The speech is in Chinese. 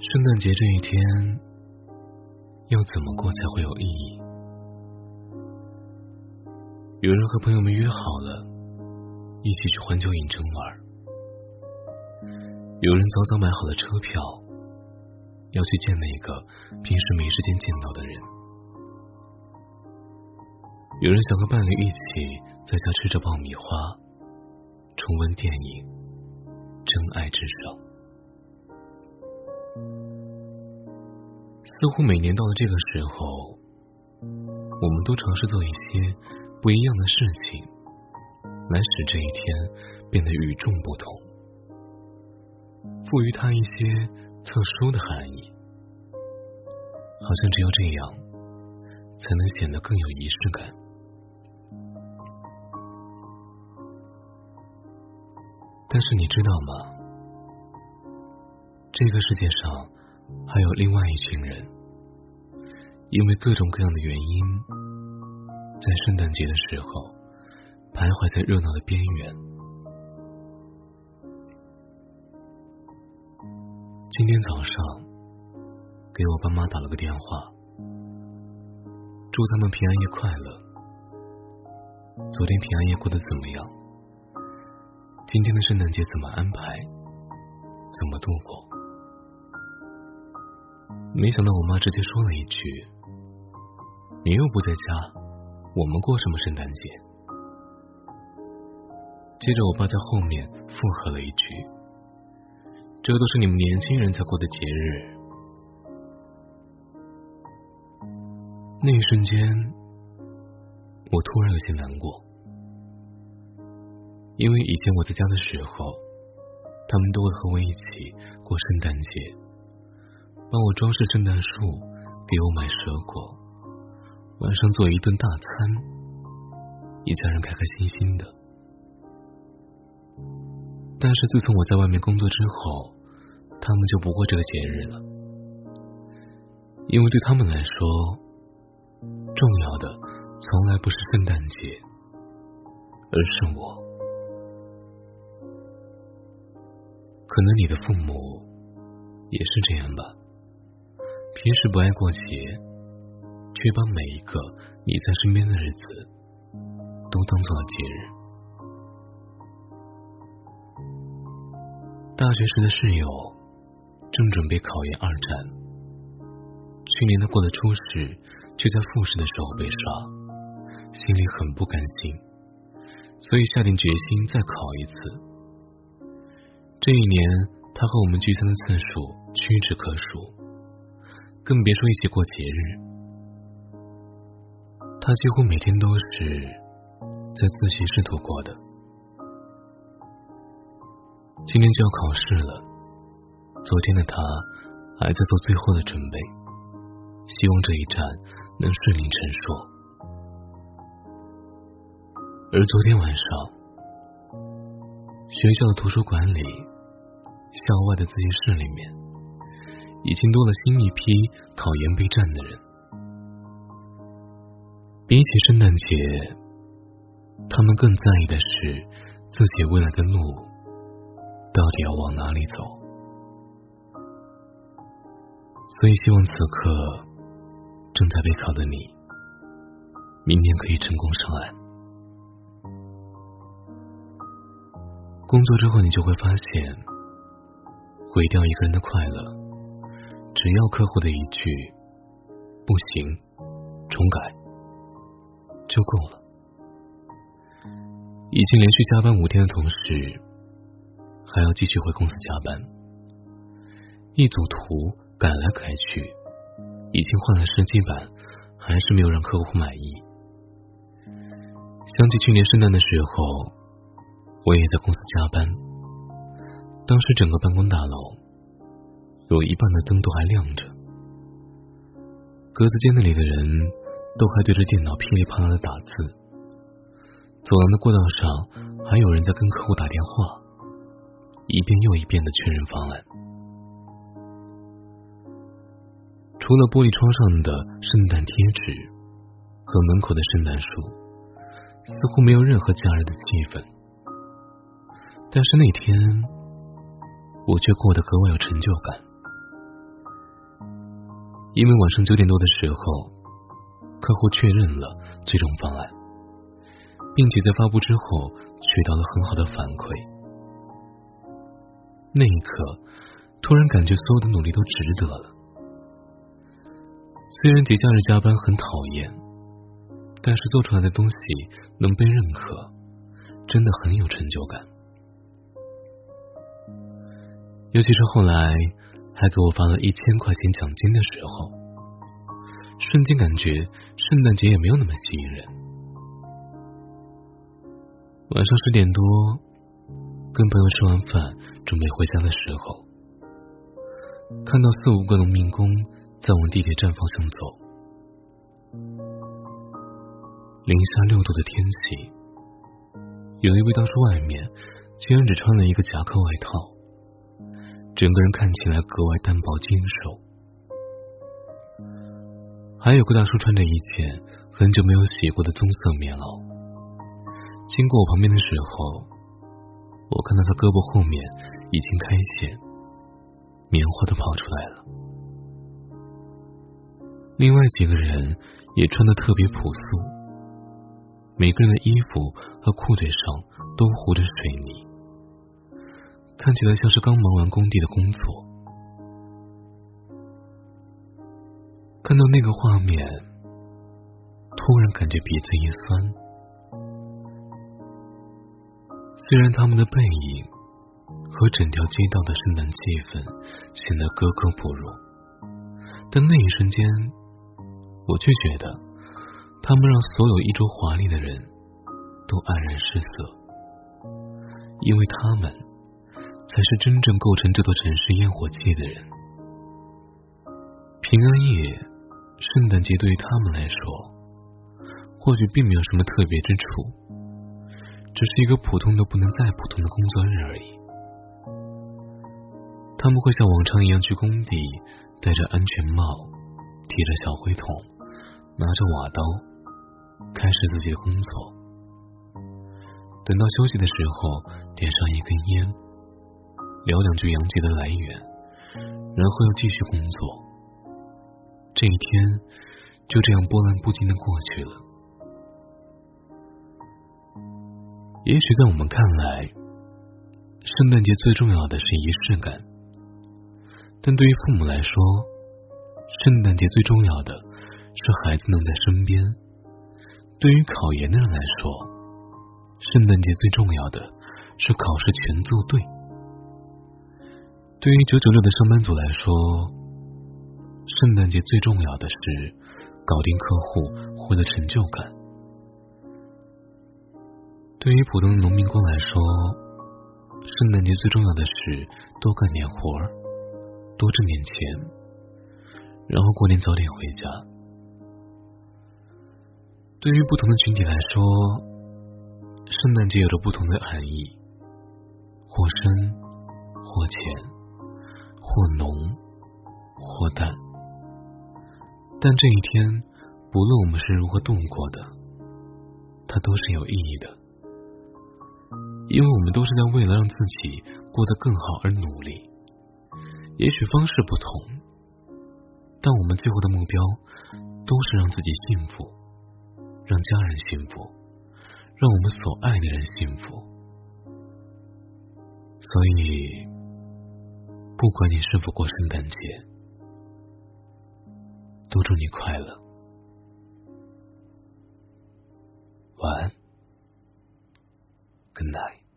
圣诞节这一天要怎么过才会有意义？有人和朋友们约好了一起去环球影城玩，有人早早买好了车票要去见那个平时没时间见到的人，有人想和伴侣一起在家吃着爆米花，重温电影《真爱至上》。似乎每年到了这个时候，我们都尝试做一些不一样的事情，来使这一天变得与众不同，赋予它一些特殊的含义。好像只有这样，才能显得更有仪式感。但是你知道吗？这个世界上……还有另外一群人，因为各种各样的原因，在圣诞节的时候徘徊在热闹的边缘。今天早上给我爸妈打了个电话，祝他们平安夜快乐。昨天平安夜过得怎么样？今天的圣诞节怎么安排？怎么度过？没想到我妈直接说了一句：“你又不在家，我们过什么圣诞节？”接着我爸在后面附和了一句：“这都是你们年轻人才过的节日。”那一瞬间，我突然有些难过，因为以前我在家的时候，他们都会和我一起过圣诞节。帮我装饰圣诞树，给我买蛇果，晚上做一顿大餐，一家人开开心心的。但是自从我在外面工作之后，他们就不过这个节日了，因为对他们来说，重要的从来不是圣诞节，而是我。可能你的父母也是这样吧。平时不爱过节，却把每一个你在身边的日子都当做了节日。大学时的室友正准备考研二战，去年他过了初试，却在复试的时候被刷，心里很不甘心，所以下定决心再考一次。这一年，他和我们聚餐的次数屈指可数。更别说一起过节日，他几乎每天都是在自习室度过的。今天就要考试了，昨天的他还在做最后的准备，希望这一战能顺利成说。而昨天晚上，学校的图书馆里，校外的自习室里面。已经多了新一批考研备战的人。比起圣诞节，他们更在意的是自己未来的路到底要往哪里走。所以，希望此刻正在备考的你，明年可以成功上岸。工作之后，你就会发现，毁掉一个人的快乐。只要客户的一句“不行，重改”就够了。已经连续加班五天的同事，还要继续回公司加班。一组图改来改去，已经换了十几版，还是没有让客户满意。想起去年圣诞的时候，我也在公司加班，当时整个办公大楼。有一半的灯都还亮着，格子间那里的人都还对着电脑噼里啪啦的打字，走廊的过道上还有人在跟客户打电话，一遍又一遍的确认方案。除了玻璃窗上的圣诞贴纸和门口的圣诞树，似乎没有任何假日的气氛。但是那天，我却过得格外有成就感。因为晚上九点多的时候，客户确认了最终方案，并且在发布之后取到了很好的反馈。那一刻，突然感觉所有的努力都值得了。虽然节假日加班很讨厌，但是做出来的东西能被认可，真的很有成就感。尤其是后来还给我发了一千块钱奖金的时候，瞬间感觉圣诞节也没有那么吸引人。晚上十点多，跟朋友吃完饭准备回家的时候，看到四五个农民工在往地铁站方向走，零下六度的天气，有一位当时外面竟然只穿了一个夹克外套。整个人看起来格外单薄精瘦，还有个大叔穿着一件很久没有洗过的棕色棉袄，经过我旁边的时候，我看到他胳膊后面已经开线，棉花都跑出来了。另外几个人也穿的特别朴素，每个人的衣服和裤腿上都糊着水泥。看起来像是刚忙完工地的工作。看到那个画面，突然感觉鼻子一酸。虽然他们的背影和整条街道的圣诞气氛显得格格不入，但那一瞬间，我却觉得他们让所有衣着华丽的人都黯然失色，因为他们。才是真正构成这座城市烟火气的人。平安夜、圣诞节对于他们来说，或许并没有什么特别之处，只是一个普通的不能再普通的工作日而已。他们会像往常一样去工地，戴着安全帽，提着小灰桶，拿着瓦刀，开始自己的工作。等到休息的时候，点上一根烟。聊两句杨杰的来源，然后又继续工作。这一天就这样波澜不惊的过去了。也许在我们看来，圣诞节最重要的是仪式感，但对于父母来说，圣诞节最重要的是孩子能在身边；对于考研的人来说，圣诞节最重要的是考试全做对。对于九九六的上班族来说，圣诞节最重要的是搞定客户，获得成就感；对于普通农民工来说，圣诞节最重要的是多干点活儿，多挣点钱，然后过年早点回家。对于不同的群体来说，圣诞节有着不同的含义，或深或浅。或浓或淡，但这一天，不论我们是如何度过的，它都是有意义的，因为我们都是在为了让自己过得更好而努力。也许方式不同，但我们最后的目标都是让自己幸福，让家人幸福，让我们所爱的人幸福。所以。不管你是否过圣诞节，都祝你快乐。晚安，Good night。